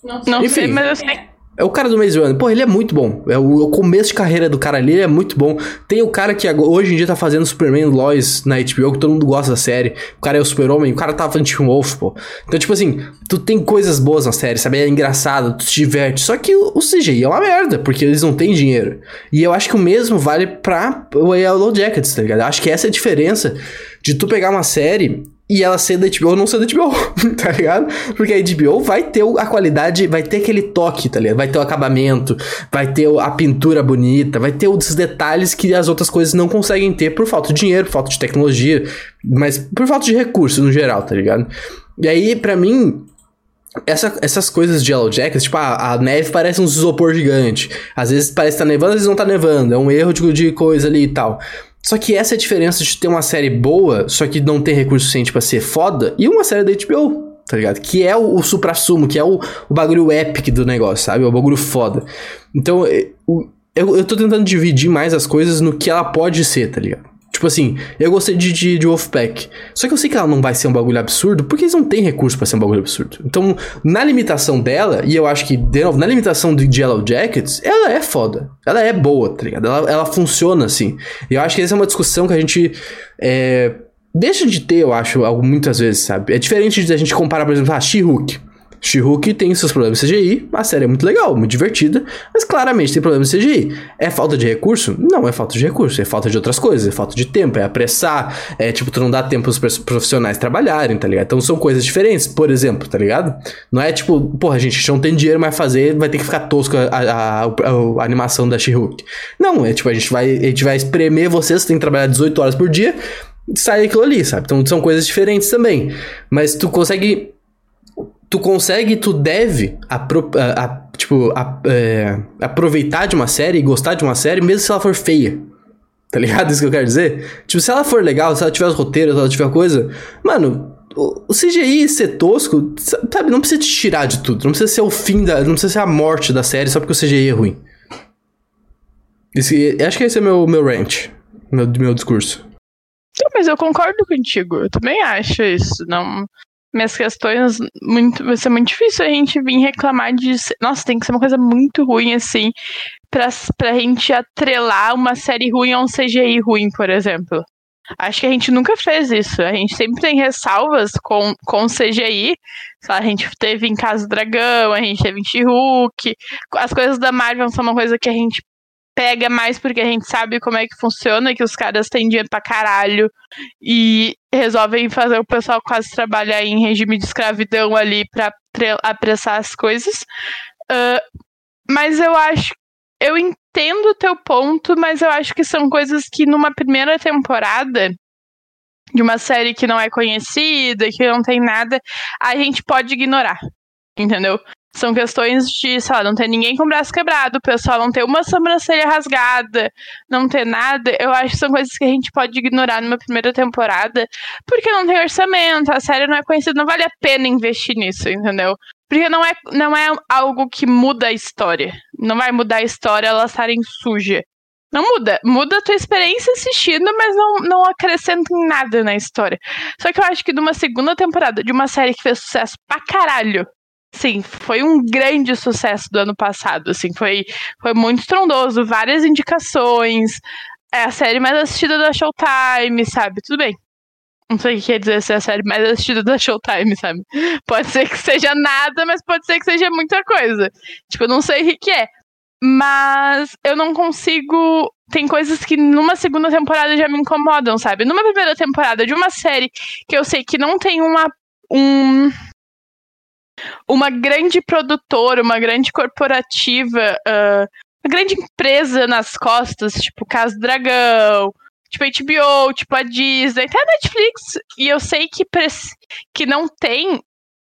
Não, não Enfim, sei, mas eu sei. É o cara do Maze Runner. Pô, ele é muito bom. É o, começo de carreira do cara ali, ele é muito bom. Tem o cara que hoje em dia tá fazendo Superman Lois na HBO, que todo mundo gosta da série. O cara é o super-homem, o cara tava fazendo Team Wolf, pô. Então, tipo assim, tu tem coisas boas na série, sabe? É engraçado, tu te diverte. Só que o, CGI é uma merda, porque eles não têm dinheiro. E eu acho que o mesmo vale pra o Yellow Jackets, tá ligado? Eu acho que essa é a diferença de tu pegar uma série e ela ser da HBO ou não ser da HBO, tá ligado? Porque a HBO vai ter a qualidade, vai ter aquele toque, tá ligado? Vai ter o acabamento, vai ter a pintura bonita, vai ter os detalhes que as outras coisas não conseguem ter por falta de dinheiro, por falta de tecnologia, mas por falta de recursos no geral, tá ligado? E aí, para mim, essa, essas coisas de Yellow Jackets, tipo, a, a, neve parece um isopor gigante. Às vezes parece que tá nevando, às vezes não tá nevando. É um erro de, de coisa ali e tal. Só que essa é a diferença de ter uma série boa, só que não ter recurso suficiente para ser foda, e uma série da HBO, tá ligado? Que é o, o supra-sumo, que é o, o bagulho epic do negócio, sabe? É o bagulho foda. Então, é, eu, eu tô tentando dividir mais as coisas no que ela pode ser, tá ligado? Tipo assim, eu gostei de, de, de, Wolfpack. Só que eu sei que ela não vai ser um bagulho absurdo, porque eles não têm recurso para ser um bagulho absurdo. Então, na limitação dela, e eu acho que, de novo, na limitação de Yellow Jackets, ela é foda. Ela é boa, tá ligado? Ela, ela funciona assim. E eu acho que essa é uma discussão que a gente. É, deixa de ter, eu acho, muitas vezes, sabe? É diferente de a gente comparar, por exemplo, a She-Hulk. She-Hulk tem seus problemas CGI, a série é muito legal, muito divertida, mas claramente tem problemas CGI. É falta de recurso? Não é falta de recurso, é falta de outras coisas, é falta de tempo, é apressar, é tipo, tu não dá tempo pros profissionais trabalharem, tá ligado? Então são coisas diferentes, por exemplo, tá ligado? Não é tipo, porra, a gente não tem dinheiro mais fazer, vai ter que ficar tosco a, a, a, a animação da She-Hulk. Não, é tipo, a gente vai, a gente vai espremer vocês, você tem que trabalhar 18 horas por dia, sai aquilo ali, sabe? Então são coisas diferentes também. Mas tu consegue tu consegue, tu deve a, a, tipo, a, é, aproveitar de uma série e gostar de uma série, mesmo se ela for feia. Tá ligado? Isso que eu quero dizer? Tipo, se ela for legal, se ela tiver os roteiros, se ela tiver coisa. Mano, o, CGI ser tosco, sabe, não precisa te tirar de tudo. Não precisa ser o fim da. Não precisa ser a morte da série só porque o CGI é ruim. Esse, acho que esse é meu, meu rant. Meu, meu discurso. Mas eu concordo contigo. Eu também acho isso. Não minhas questões, muito, vai ser muito difícil a gente vir reclamar de. Nossa, tem que ser uma coisa muito ruim, assim, pra, pra gente atrelar uma série ruim a um CGI ruim, por exemplo. Acho que a gente nunca fez isso. A gente sempre tem ressalvas com, com CGI. A gente teve em Casa do Dragão, a gente teve em She-Hulk. As coisas da Marvel são uma coisa que a gente pega mais porque a gente sabe como é que funciona, que os caras têm dinheiro pra caralho e resolvem fazer o pessoal quase trabalhar em regime de escravidão ali pra apressar as coisas. Uh, mas eu acho. Eu entendo o teu ponto, mas eu acho que são coisas que numa primeira temporada de uma série que não é conhecida, que não tem nada, a gente pode ignorar. Entendeu? São questões de, sei lá, não ter ninguém com o braço quebrado, o pessoal não ter uma sobrancelha rasgada, não ter nada. Eu acho que são coisas que a gente pode ignorar numa primeira temporada, porque não tem orçamento, a série não é conhecida, não vale a pena investir nisso, entendeu? Porque não é, não é algo que muda a história. Não vai mudar a história elas estarem suja. Não muda. Muda a tua experiência assistindo, mas não, não acrescenta em nada na história. Só que eu acho que numa segunda temporada de uma série que fez sucesso pra caralho, Sim, foi um grande sucesso do ano passado, assim, foi, foi muito estrondoso, várias indicações, é a série mais assistida da Showtime, sabe? Tudo bem. Não sei o que quer dizer ser a série mais assistida da Showtime, sabe? Pode ser que seja nada, mas pode ser que seja muita coisa. Tipo, eu não sei o que é. Mas eu não consigo. Tem coisas que numa segunda temporada já me incomodam, sabe? Numa primeira temporada de uma série que eu sei que não tem uma. Um, uma grande produtora, uma grande corporativa, uh, uma grande empresa nas costas, tipo Casa Dragão, tipo HBO, tipo a Disney, até a Netflix, e eu sei que, que não tem,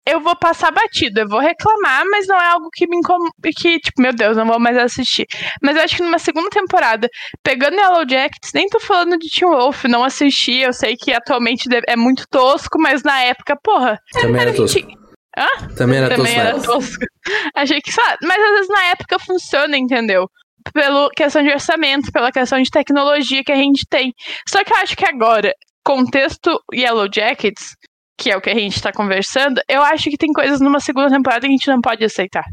eu vou passar batida, eu vou reclamar, mas não é algo que me incomoda, que, tipo, meu Deus, não vou mais assistir. Mas eu acho que numa segunda temporada, pegando Yellow Jackets, nem tô falando de Teen Wolf, não assisti, eu sei que atualmente é muito tosco, mas na época, porra, Também era, era tosco. 20... Hã? Também era Também tosco. Era tosco. Achei que só. Mas às vezes na época funciona, entendeu? Pela questão de orçamento, pela questão de tecnologia que a gente tem. Só que eu acho que agora, contexto Yellow Jackets, que é o que a gente tá conversando, eu acho que tem coisas numa segunda temporada que a gente não pode aceitar.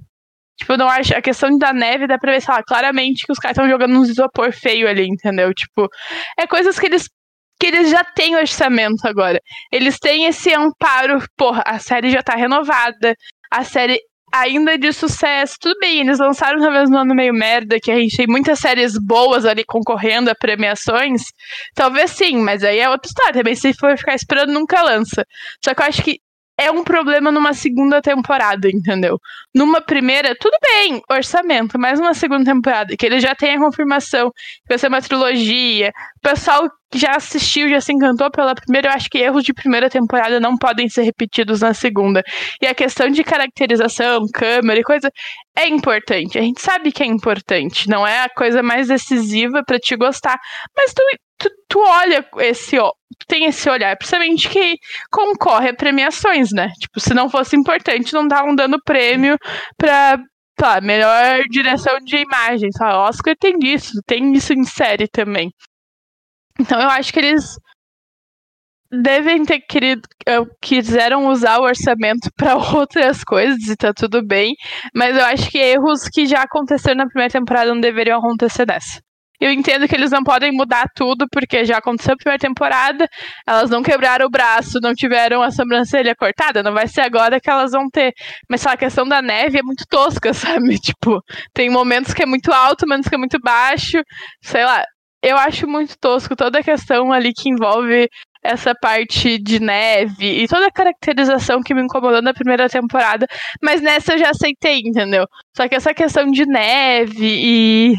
Tipo, eu não acho. A questão da neve dá pra ver, sei lá, claramente que os caras estão jogando uns isopor feio ali, entendeu? Tipo, é coisas que eles que eles já têm orçamento agora. Eles têm esse amparo, porra, a série já tá renovada, a série ainda é de sucesso, tudo bem, eles lançaram talvez no ano meio merda, que a gente tem muitas séries boas ali concorrendo a premiações, talvez sim, mas aí é outra história, também se for ficar esperando nunca lança. Só que eu acho que é um problema numa segunda temporada, entendeu? Numa primeira, tudo bem, orçamento, mas numa segunda temporada, que ele já tem a confirmação que vai ser uma trilogia, o pessoal já assistiu, já se encantou pela primeira, eu acho que erros de primeira temporada não podem ser repetidos na segunda. E a questão de caracterização, câmera e coisa, é importante. A gente sabe que é importante, não é a coisa mais decisiva para te gostar, mas tu, tu, tu olha esse, ó, tem esse olhar, principalmente que concorre a premiações, né? Tipo, se não fosse importante, não estavam dando prêmio pra, tá, melhor direção de imagem, sabe? Oscar tem isso, tem isso em série também. Então eu acho que eles devem ter querido, quiseram usar o orçamento para outras coisas e tá tudo bem, mas eu acho que erros que já aconteceram na primeira temporada não deveriam acontecer nessa. Eu entendo que eles não podem mudar tudo, porque já aconteceu a primeira temporada, elas não quebraram o braço, não tiveram a sobrancelha cortada, não vai ser agora que elas vão ter. Mas a questão da neve é muito tosca, sabe? Tipo, tem momentos que é muito alto, momentos que é muito baixo, sei lá. Eu acho muito tosco toda a questão ali que envolve essa parte de neve e toda a caracterização que me incomodou na primeira temporada, mas nessa eu já aceitei, entendeu? Só que essa questão de neve e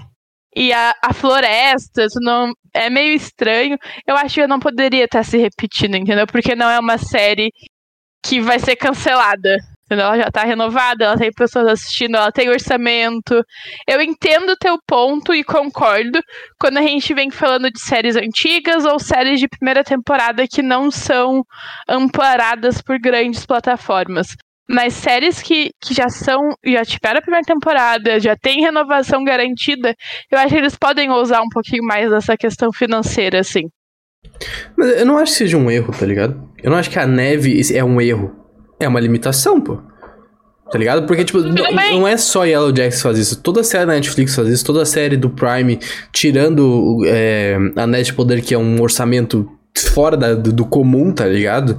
e a, a floresta, isso não é meio estranho. Eu acho que eu não poderia estar se repetindo, entendeu? Porque não é uma série que vai ser cancelada. Entendeu? Ela já tá renovada, ela tem pessoas assistindo, ela tem orçamento. Eu entendo o teu ponto e concordo quando a gente vem falando de séries antigas ou séries de primeira temporada que não são amparadas por grandes plataformas. Mas séries que, que já são, já tiveram a primeira temporada, já tem renovação garantida, eu acho que eles podem ousar um pouquinho mais nessa questão financeira, assim. Mas eu não acho que seja um erro, tá ligado? Eu não acho que a neve é um erro. É uma limitação, pô. Tá ligado? Porque, tipo, não, não, é só Yellow Jackets que faz isso. Toda série da Netflix faz isso. Toda série do Prime, tirando é, a Net Poder, que é um orçamento fora da, do, do comum, tá ligado?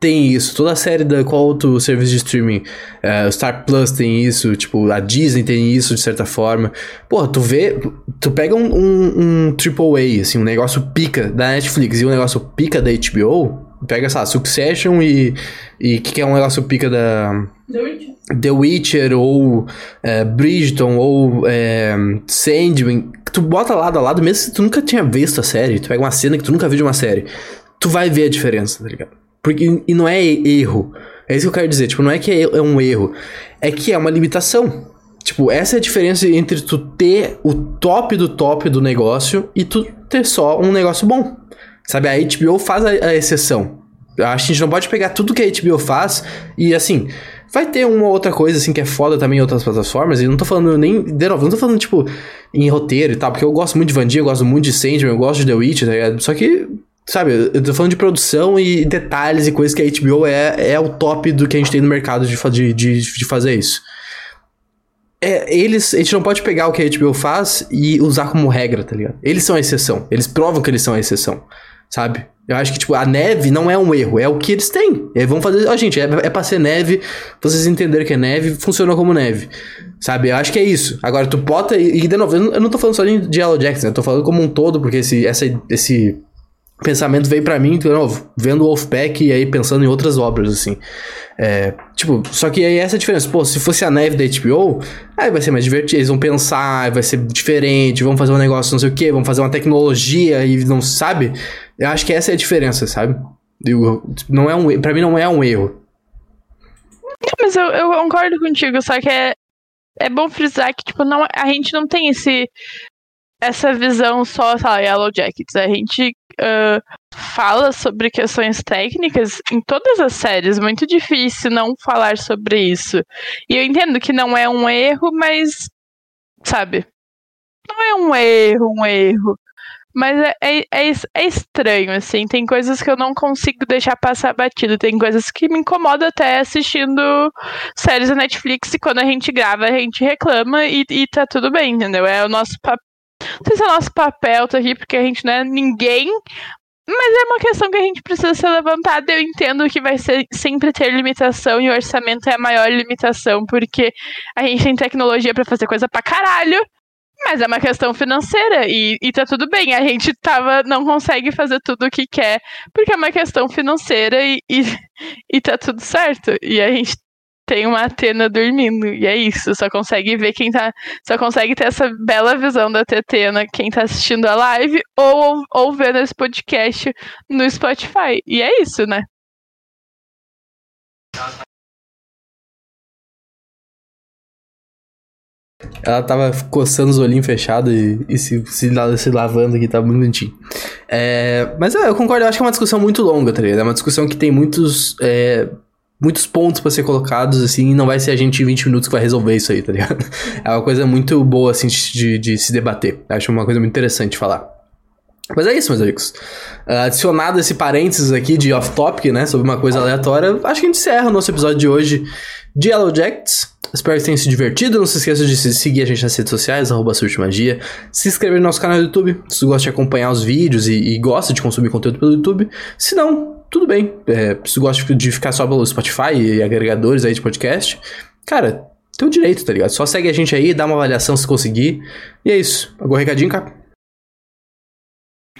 Tem isso. Toda a série da qual outro serviço de streaming, uh, Star Plus tem isso, tipo, a Disney tem isso de certa forma. Pô, tu vê, tu pega um, um, um AAA, assim, um negócio pica da Netflix e um negócio pica da HBO, pega, sei lá, Succession e e que, que é um negócio pica da The Witcher, The Witcher ou uh, Bridgerton ou uh, Sandman, tu bota lado a lado, mesmo se tu nunca tinha visto a série, tu pega uma cena que tu nunca viu de uma série, tu vai ver a diferença, tá ligado? Porque, e não é erro. É isso que eu quero dizer. Tipo, não é que é um erro. É que é uma limitação. Tipo, essa é a diferença entre tu ter o top do top do negócio e tu ter só um negócio bom. Sabe, a HBO faz a, a exceção. Acho que a gente não pode pegar tudo que a HBO faz e, assim, vai ter uma outra coisa, assim, que é foda também em outras plataformas. E não tô falando nem, de novo, não tô falando, tipo, em roteiro e tal, porque eu gosto muito de Vandia, eu gosto muito de Sandman, eu gosto de The Witch, tá ligado? Só que, sabe, eu tô falando de produção e detalhes e coisas que a HBO é, é o top do que a gente tem no mercado de, de, de, de fazer isso. É, eles, a gente não pode pegar o que a HBO faz e usar como regra, tá ligado? Eles são a exceção. Eles provam que eles são a exceção, sabe? Eu acho que, tipo, a neve não é um erro, é o que eles têm. E aí vão fazer. Ó, gente, é, é pra ser neve, vocês entenderem que é neve, funciona como neve. Sabe? Eu acho que é isso. Agora, tu bota. E, de novo, eu não tô falando só de Yellow Jackson, né? eu tô falando como um todo, porque esse, essa, esse pensamento veio para mim, de novo, vendo o Wolfpack e aí pensando em outras obras, assim. É, tipo, só que aí essa é a diferença. Pô, se fosse a neve da HBO, aí vai ser mais divertido. Eles vão pensar, vai ser diferente, vão fazer um negócio não sei o que, vão fazer uma tecnologia e não sabe. Eu acho que essa é a diferença, sabe? Eu, não é um, pra mim não é um erro. Mas eu, eu concordo contigo, só que é, é bom frisar que, tipo, não, a gente não tem esse essa visão só, sei lá, Yellow Jackets. A gente uh, fala sobre questões técnicas em todas as séries. Muito difícil não falar sobre isso. E eu entendo que não é um erro, mas, sabe? Não é um erro, um erro. Mas é, é, é, é, estranho, assim. Tem coisas que eu não consigo deixar passar batido. Tem coisas que me incomodam até assistindo séries da Netflix. E quando a gente grava, a gente reclama e, e tá tudo bem, entendeu? É o nosso papel. Não sei se é nosso papel tá aqui, porque a gente não é ninguém. Mas é uma questão que a gente precisa ser levantada. Eu entendo que vai ser, sempre ter limitação e o orçamento é a maior limitação, porque a gente tem tecnologia para fazer coisa pra caralho. Mas é uma questão financeira e, e tá tudo bem. A gente tava, não consegue fazer tudo o que quer, porque é uma questão financeira e, e, e tá tudo certo. E a gente tem uma Atena dormindo. E é isso. Só consegue ver quem tá. Só consegue ter essa bela visão da Tetena quem tá assistindo a live ou, ou vendo esse podcast no Spotify. E é isso, né? Ela tava coçando os olhinhos fechados e, e se, se, se, lavando aqui, tá muito bonitinho. É, mas é, eu concordo, eu acho que é uma discussão muito longa, tá ligado? É uma discussão que tem muitos, é, muitos pontos para ser colocados, assim, e não vai ser a gente em 20 minutos que vai resolver isso aí, tá ligado? É uma coisa muito boa, assim, de, de se debater. Acho uma coisa muito interessante falar. Mas é isso, meus amigos. Uh, adicionado esse parênteses aqui de off-topic, né, sobre uma coisa aleatória, acho que a gente encerra o nosso episódio de hoje de Yellow Jackets. Espero que tenham se divertido. Não se esqueça de seguir a gente nas redes sociais, arroba Magia. Se inscrever no nosso canal do YouTube, se você gosta de acompanhar os vídeos e, e gosta de consumir conteúdo pelo YouTube. Se não, tudo bem. É, se você gosta de ficar só pelo Spotify e agregadores aí de podcast, cara, tem o direito, tá ligado? Só segue a gente aí, dá uma avaliação se conseguir. E é isso. Algum recadinho, cara?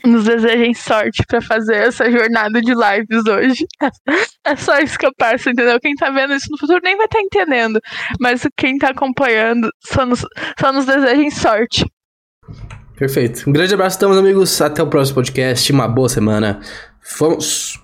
Nos desejem sorte para fazer essa jornada de lives hoje. É só isso que eu peço, entendeu? Quem tá vendo isso no futuro nem vai estar tá entendendo. Mas quem tá acompanhando, só nos, só nos desejem sorte. Perfeito. Um grande abraço, então, amigos. Até o próximo podcast. Uma boa semana. Vamos!